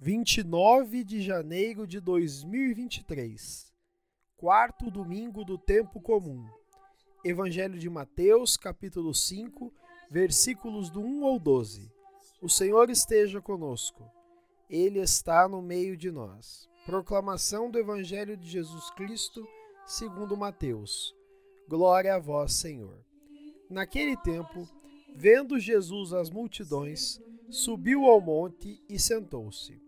29 de janeiro de 2023, quarto domingo do tempo comum. Evangelho de Mateus, capítulo 5, versículos do 1 ao 12. O Senhor esteja conosco. Ele está no meio de nós. Proclamação do Evangelho de Jesus Cristo, segundo Mateus. Glória a vós, Senhor. Naquele tempo, vendo Jesus as multidões, subiu ao monte e sentou-se.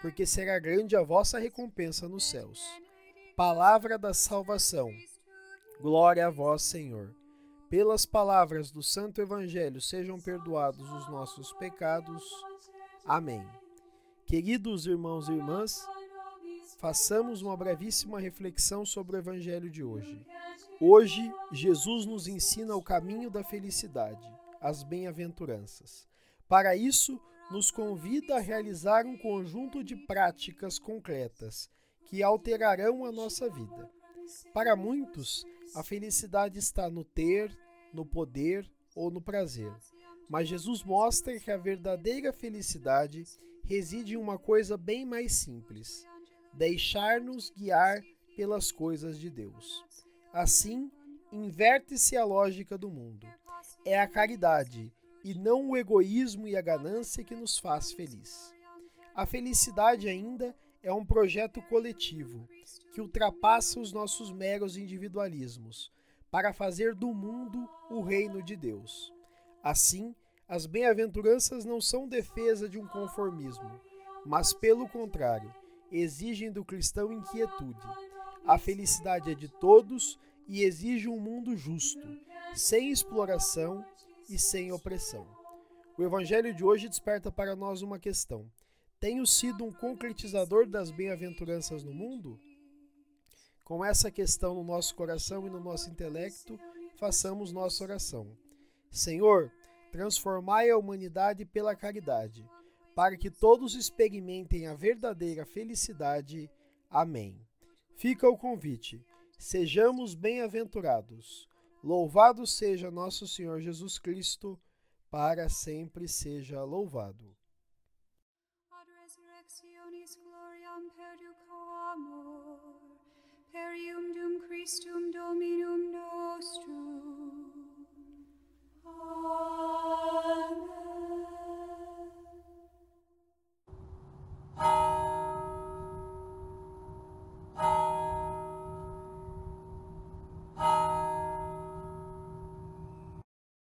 porque será grande a vossa recompensa nos céus. Palavra da salvação. Glória a vós, Senhor. Pelas palavras do Santo Evangelho sejam perdoados os nossos pecados. Amém. Queridos irmãos e irmãs, façamos uma brevíssima reflexão sobre o Evangelho de hoje. Hoje, Jesus nos ensina o caminho da felicidade, as bem-aventuranças. Para isso, nos convida a realizar um conjunto de práticas concretas que alterarão a nossa vida. Para muitos, a felicidade está no ter, no poder ou no prazer. Mas Jesus mostra que a verdadeira felicidade reside em uma coisa bem mais simples: deixar-nos guiar pelas coisas de Deus. Assim, inverte-se a lógica do mundo. É a caridade e não o egoísmo e a ganância que nos faz feliz. A felicidade ainda é um projeto coletivo que ultrapassa os nossos meros individualismos para fazer do mundo o reino de Deus. Assim, as bem-aventuranças não são defesa de um conformismo, mas, pelo contrário, exigem do cristão inquietude. A felicidade é de todos e exige um mundo justo, sem exploração e sem opressão. O Evangelho de hoje desperta para nós uma questão: tenho sido um concretizador das bem-aventuranças no mundo? Com essa questão no nosso coração e no nosso intelecto, façamos nossa oração. Senhor, transformai a humanidade pela caridade, para que todos experimentem a verdadeira felicidade. Amém. Fica o convite. Sejamos bem-aventurados. Louvado seja nosso Senhor Jesus Cristo, para sempre seja louvado. Ad resurrectionis gloriam perduco amor, perium dum Christum dominum nostrum.